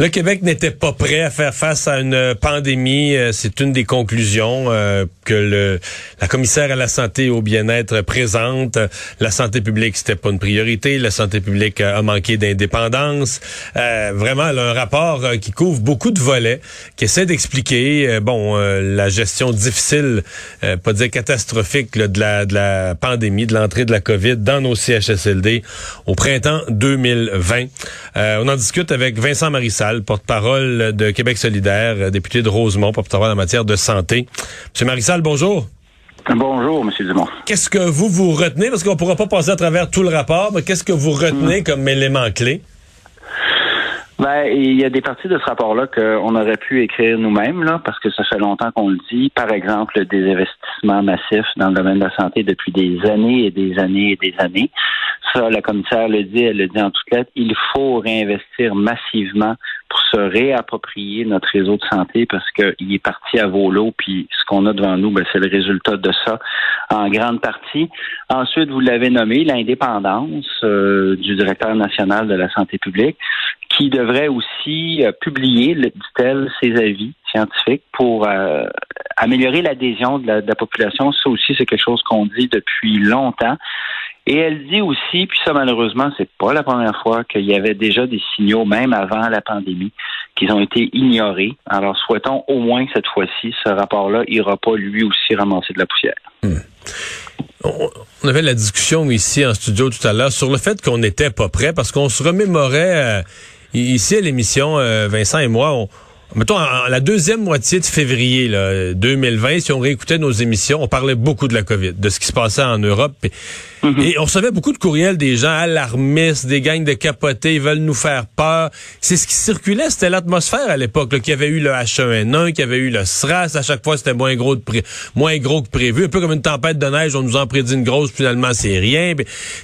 Le Québec n'était pas prêt à faire face à une pandémie. Euh, c'est une des conclusions euh, que le, la commissaire à la santé et au bien-être présente. La santé publique, c'était pas une priorité. La santé publique a manqué d'indépendance. Euh, vraiment, elle a un rapport qui couvre beaucoup de volets, qui essaie d'expliquer, bon, la gestion difficile, pas dire catastrophique, de, la, de la pandémie, de l'entrée de la COVID dans nos CHSLD au printemps 2020. on en discute avec Vincent Porte-parole de Québec solidaire, euh, député de Rosemont, porte-parole en matière de santé. Monsieur Marissal, bonjour. Bonjour, Monsieur Dumont. Qu'est-ce que vous vous retenez, parce qu'on ne pourra pas passer à travers tout le rapport, mais qu'est-ce que vous retenez hmm. comme élément clé? Ben, il y a des parties de ce rapport-là qu'on aurait pu écrire nous-mêmes, là, parce que ça fait longtemps qu'on le dit. Par exemple, des investissements massifs dans le domaine de la santé depuis des années et des années et des années. Ça, la commissaire le dit, elle le dit en toutes lettres. Il faut réinvestir massivement pour se réapproprier notre réseau de santé parce qu'il est parti à volo, puis ce qu'on a devant nous, ben, c'est le résultat de ça en grande partie. Ensuite, vous l'avez nommé, l'indépendance euh, du directeur national de la santé publique qui devrait aussi euh, publier, dit-elle, ses avis scientifiques pour euh, améliorer l'adhésion de, la, population. Ça aussi, c'est quelque chose qu'on dit depuis longtemps. Et elle dit aussi, puis ça malheureusement, c'est pas la première fois qu'il y avait déjà des signaux, même avant la pandémie, qu'ils ont été ignorés. Alors souhaitons au moins que cette fois-ci, ce rapport-là ira pas lui aussi ramasser de la poussière. Hmm. On avait la discussion ici en studio tout à l'heure sur le fait qu'on n'était pas prêt parce qu'on se remémorait. Euh, Ici, à l'émission, euh, Vincent et moi, on, mettons, en, la deuxième moitié de février là, 2020, si on réécoutait nos émissions, on parlait beaucoup de la COVID, de ce qui se passait en Europe. Mhm. Et on recevait beaucoup de courriels des gens alarmistes, des gangs de capotés, ils veulent nous faire peur. C'est ce qui circulait, c'était l'atmosphère à l'époque, qu'il y avait eu le H1N1, qu'il y avait eu le SRAS, à chaque fois c'était moins gros que prévu, un peu comme une tempête de neige, on nous en prédit une grosse, finalement c'est rien.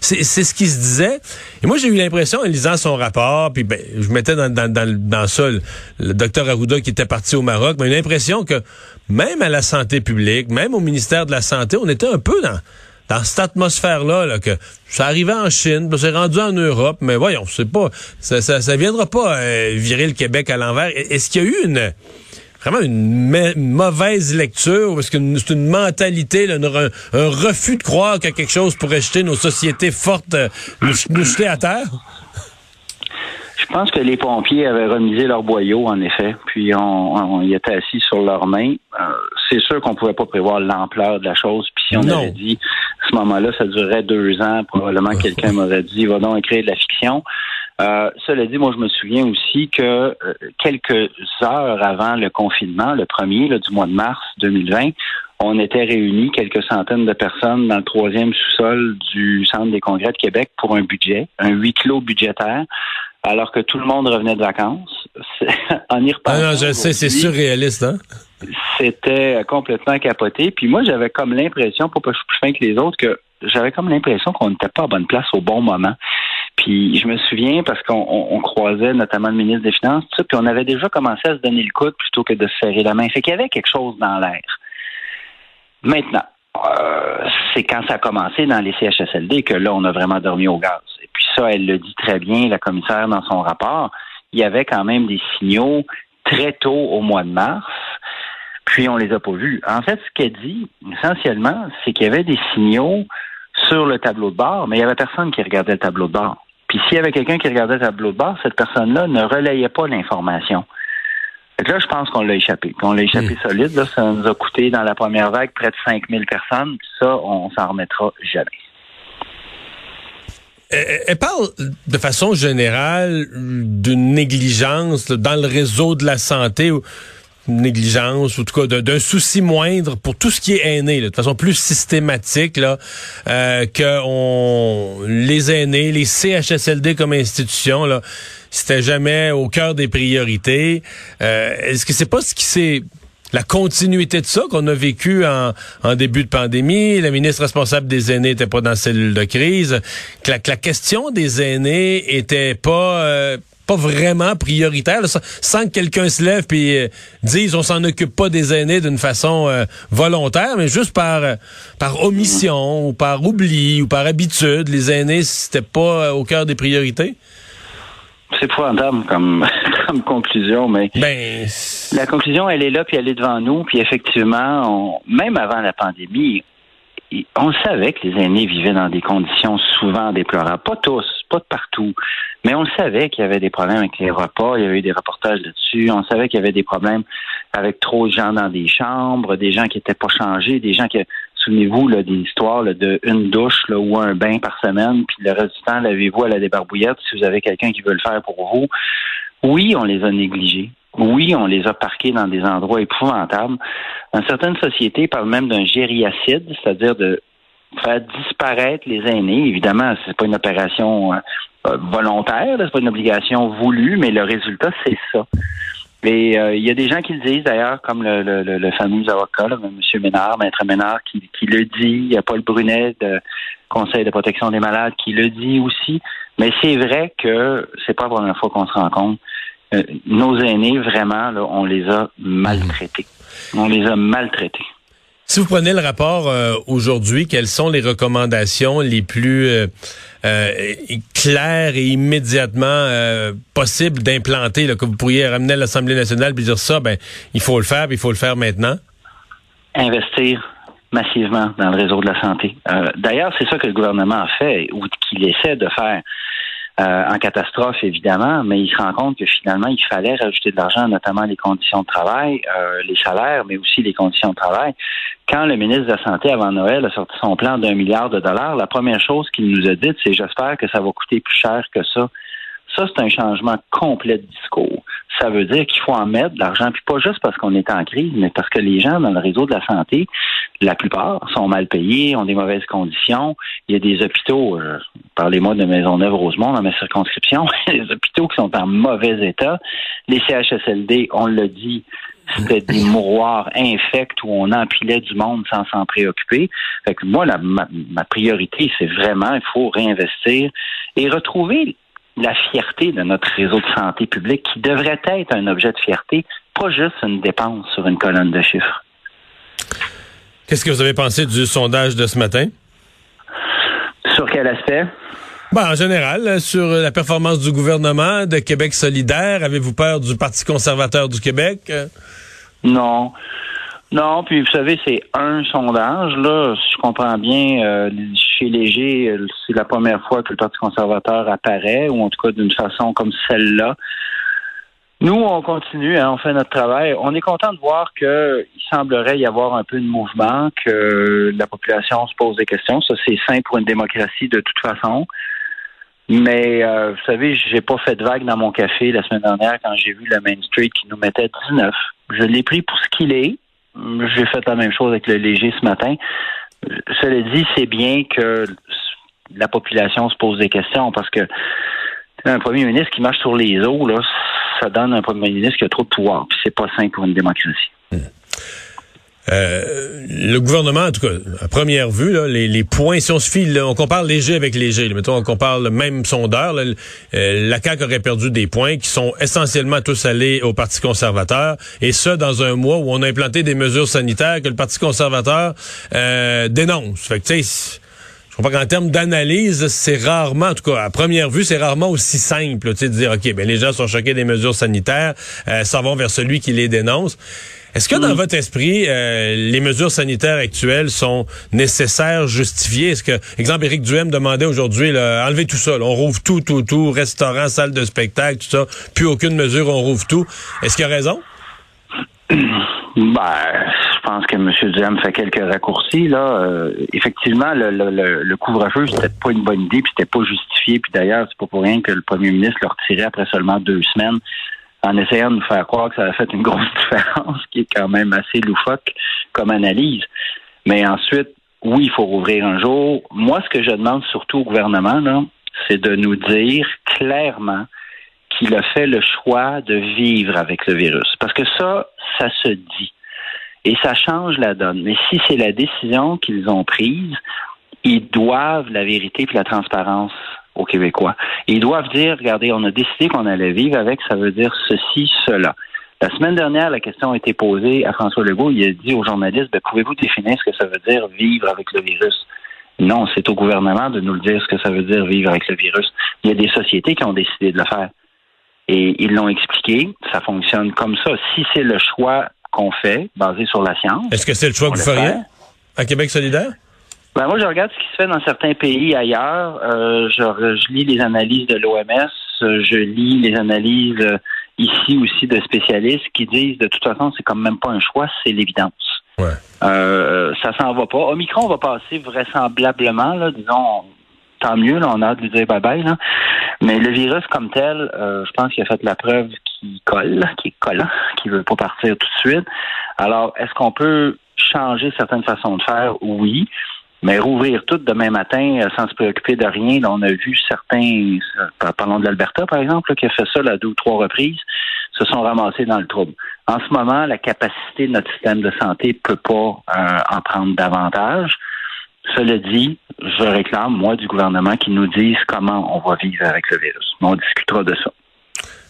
C'est ce qui se disait. Et moi j'ai eu l'impression en lisant son rapport, puis ben, je mettais dans, dans, dans, dans ça le, le docteur Arruda qui était parti au Maroc, mais j'ai l'impression que même à la santé publique, même au ministère de la Santé, on était un peu dans dans cette atmosphère-là, là, que ça arrivait en Chine, c'est rendu en Europe, mais voyons, c'est pas, ça, ça, ça, viendra pas euh, virer le Québec à l'envers. Est-ce qu'il y a eu une vraiment une mauvaise lecture, parce que c'est une mentalité, un, refus de croire que quelque chose pourrait jeter nos sociétés fortes, euh, nous jeter à terre? Je pense que les pompiers avaient remisé leur boyau, en effet, puis on, y était assis sur leurs mains. Euh, c'est sûr qu'on pouvait pas prévoir l'ampleur de la chose. Puis si on avait dit à ce moment-là, ça durerait deux ans, probablement quelqu'un m'aurait dit va donc écrire de la fiction. Euh, cela dit, moi je me souviens aussi que euh, quelques heures avant le confinement, le premier du mois de mars 2020, on était réunis quelques centaines de personnes dans le troisième sous-sol du Centre des congrès de Québec pour un budget, un huis clos budgétaire alors que tout le monde revenait de vacances. en y reparlant. Ah non, je sais, c'est surréaliste, hein? C'était complètement capoté. Puis moi, j'avais comme l'impression, pour pas suis plus fin que les autres, que j'avais comme l'impression qu'on n'était pas à bonne place au bon moment. Puis je me souviens parce qu'on croisait notamment le ministre des Finances, tout puis on avait déjà commencé à se donner le coude plutôt que de se serrer la main. Fait qu'il y avait quelque chose dans l'air. Maintenant, euh, c'est quand ça a commencé dans les CHSLD que là, on a vraiment dormi au gaz. Et puis ça, elle le dit très bien, la commissaire, dans son rapport. Il y avait quand même des signaux très tôt au mois de mars, puis on les a pas vus. En fait, ce qu'elle dit, essentiellement, c'est qu'il y avait des signaux sur le tableau de bord, mais il y avait personne qui regardait le tableau de bord. Puis s'il y avait quelqu'un qui regardait le tableau de bord, cette personne-là ne relayait pas l'information. Là, je pense qu'on l'a échappé. On l'a échappé hmm. solide. Là, ça nous a coûté dans la première vague près de 5000 personnes. Ça, on s'en remettra jamais. Elle parle de façon générale d'une négligence dans le réseau de la santé, négligence, ou en tout cas d'un souci moindre pour tout ce qui est aîné, de façon plus systématique, là, euh, que on, les aînés, les CHSLD comme institution, là, c'était jamais au cœur des priorités. Euh, Est-ce que c'est pas ce qui s'est la continuité de ça qu'on a vécu en, en, début de pandémie? La ministre responsable des aînés n'était pas dans la cellule de crise. Que la, que la question des aînés était pas euh, pas vraiment prioritaire, sans, que quelqu'un se lève puis euh, dise on s'en occupe pas des aînés d'une façon euh, volontaire, mais juste par par omission ou par oubli ou par habitude, les aînés c'était pas au cœur des priorités. C'est épouvantable comme, comme conclusion, mais ben, la conclusion, elle est là, puis elle est devant nous. Puis effectivement, même avant la pandémie, on savait que les aînés vivaient dans des conditions souvent déplorables. Pas tous, pas de partout, mais on savait qu'il y avait des problèmes avec les repas. Il y avait eu des reportages là-dessus. On savait qu'il y avait des problèmes avec trop de gens dans des chambres, des gens qui n'étaient pas changés, des gens qui, souvenez-vous, là, des histoires de une douche là, ou un bain par semaine, puis le reste du temps, lavez-vous à la débarbouillette si vous avez quelqu'un qui veut le faire pour vous. Oui, on les a négligés. Oui, on les a parqués dans des endroits épouvantables. Dans certaines sociétés, parlent même d'un gériacide, c'est-à-dire de faire disparaître les aînés. Évidemment, c'est pas une opération euh, euh, volontaire, c'est pas une obligation voulue, mais le résultat, c'est ça. Et euh, il y a des gens qui le disent d'ailleurs, comme le, le, fameux avocat, M. Ménard, Maître Ménard, qui, le dit. Il y a Paul Brunet, de Conseil de protection des malades, qui le dit aussi. Mais c'est vrai que c'est pas la première fois qu'on se rend compte. Euh, nos aînés, vraiment, là, on les a maltraités. On les a maltraités. Si vous prenez le rapport euh, aujourd'hui, quelles sont les recommandations les plus euh, euh claires et immédiatement possibles d'implanter, que vous pourriez ramener à l'Assemblée nationale et dire ça, ben il faut le faire, il faut le faire maintenant? Investir massivement dans le réseau de la santé. D'ailleurs, c'est ça que le gouvernement a fait ou qu'il essaie de faire. Euh, en catastrophe, évidemment, mais il se rend compte que finalement, il fallait rajouter de l'argent, notamment les conditions de travail, euh, les salaires, mais aussi les conditions de travail. Quand le ministre de la Santé, avant Noël, a sorti son plan d'un milliard de dollars, la première chose qu'il nous a dit, c'est j'espère que ça va coûter plus cher que ça. Ça, c'est un changement complet de discours. Ça veut dire qu'il faut en mettre de l'argent, puis pas juste parce qu'on est en crise, mais parce que les gens dans le réseau de la santé, la plupart sont mal payés, ont des mauvaises conditions. Il y a des hôpitaux, euh, parlez-moi de Maisonneuve-Rosemont dans ma circonscription, des hôpitaux qui sont en mauvais état. Les CHSLD, on l'a dit, c'était des mouroirs infects où on empilait du monde sans s'en préoccuper. Fait que moi, ma, ma priorité, c'est vraiment, il faut réinvestir et retrouver la fierté de notre réseau de santé publique qui devrait être un objet de fierté, pas juste une dépense sur une colonne de chiffres. Qu'est-ce que vous avez pensé du sondage de ce matin? Sur quel aspect? Ben, en général, sur la performance du gouvernement de Québec solidaire, avez-vous peur du Parti conservateur du Québec? Non. Non, puis vous savez, c'est un sondage, là, si je comprends bien, euh, chez Léger, c'est la première fois que le Parti conservateur apparaît, ou en tout cas d'une façon comme celle-là. Nous, on continue, hein, on fait notre travail. On est content de voir qu'il semblerait y avoir un peu de mouvement, que la population se pose des questions. Ça, c'est sain pour une démocratie de toute façon. Mais euh, vous savez, j'ai pas fait de vague dans mon café la semaine dernière quand j'ai vu le Main Street qui nous mettait 19. Je l'ai pris pour ce qu'il est. J'ai fait la même chose avec le léger ce matin. Cela dit, c'est bien que la population se pose des questions parce que un premier ministre qui marche sur les eaux, là, ça donne un premier ministre qui a trop de pouvoir. Puis c'est pas simple pour une démocratie. Hmm. Euh, le gouvernement, en tout cas, à première vue, là, les, points, si on se on compare léger avec léger, mettons, on compare le même sondeur, euh, la CAQ aurait perdu des points qui sont essentiellement tous allés au Parti conservateur, et ce, dans un mois où on a implanté des mesures sanitaires que le Parti conservateur euh, dénonce. Fait que, tu je qu'en termes d'analyse, c'est rarement, en tout cas, à première vue, c'est rarement aussi simple, tu sais, de dire, OK, ben les gens sont choqués des mesures sanitaires, euh, s'en vont vers celui qui les dénonce. Est-ce que dans mm. votre esprit, euh, les mesures sanitaires actuelles sont nécessaires, justifiées? Est-ce que, exemple, Éric Duhem demandait aujourd'hui, enlever tout ça, on rouvre tout, tout, tout, restaurant, salle de spectacle, tout ça, plus aucune mesure, on rouvre tout. Est-ce qu'il a raison? Ben, je pense que M. Duhem fait quelques raccourcis. Là, euh, effectivement, le, le, le couvre-feu, c'était pas une bonne idée, puis c'était pas justifié. Puis d'ailleurs, c'est pas pour rien que le premier ministre le retirait après seulement deux semaines en essayant de nous faire croire que ça a fait une grosse différence, qui est quand même assez loufoque comme analyse. Mais ensuite, oui, il faut rouvrir un jour. Moi, ce que je demande surtout au gouvernement, c'est de nous dire clairement qu'il a fait le choix de vivre avec le virus. Parce que ça, ça se dit. Et ça change la donne. Mais si c'est la décision qu'ils ont prise, ils doivent la vérité et la transparence aux Québécois. ils doivent dire, regardez, on a décidé qu'on allait vivre avec, ça veut dire ceci, cela. La semaine dernière, la question a été posée à François Legault. Il a dit aux journalistes, ben, pouvez-vous définir ce que ça veut dire vivre avec le virus? Non, c'est au gouvernement de nous le dire ce que ça veut dire vivre avec le virus. Il y a des sociétés qui ont décidé de le faire. Et ils l'ont expliqué, ça fonctionne comme ça. Si c'est le choix qu'on fait, basé sur la science. Est-ce que c'est le choix que vous feriez à Québec solidaire? Ben moi, je regarde ce qui se fait dans certains pays ailleurs. Euh, je, je, lis les analyses de l'OMS, je lis les analyses euh, ici aussi de spécialistes qui disent de toute façon, c'est quand même pas un choix, c'est l'évidence. Ouais. Euh, ça s'en va pas. Omicron va passer vraisemblablement, là, disons, tant mieux, là, on a hâte de lui dire bye-bye. Là. Mais le virus comme tel, euh, je pense qu'il a fait la preuve qu'il colle, qu'il est collant, qu'il veut pas partir tout de suite. Alors, est-ce qu'on peut changer certaines façons de faire? Oui. Mais rouvrir tout demain matin euh, sans se préoccuper de rien, là, on a vu certains, euh, parlons de l'Alberta par exemple, là, qui a fait ça là, deux ou trois reprises, se sont ramassés dans le trouble. En ce moment, la capacité de notre système de santé peut pas euh, en prendre davantage. Cela dit, je réclame, moi, du gouvernement qui nous dise comment on va vivre avec le virus. On discutera de ça.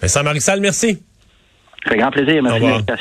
Vincent Marissal, merci. Fait grand plaisir. Merci de l'invitation.